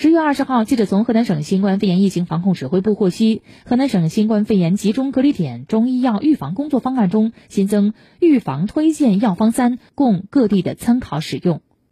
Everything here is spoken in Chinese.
十月二十号记者从河南省新冠肺炎疫情防控指挥部获悉河南省新冠肺炎集中隔离点中医药预防工作方案中新增预防推荐药方三供各地的参考使用。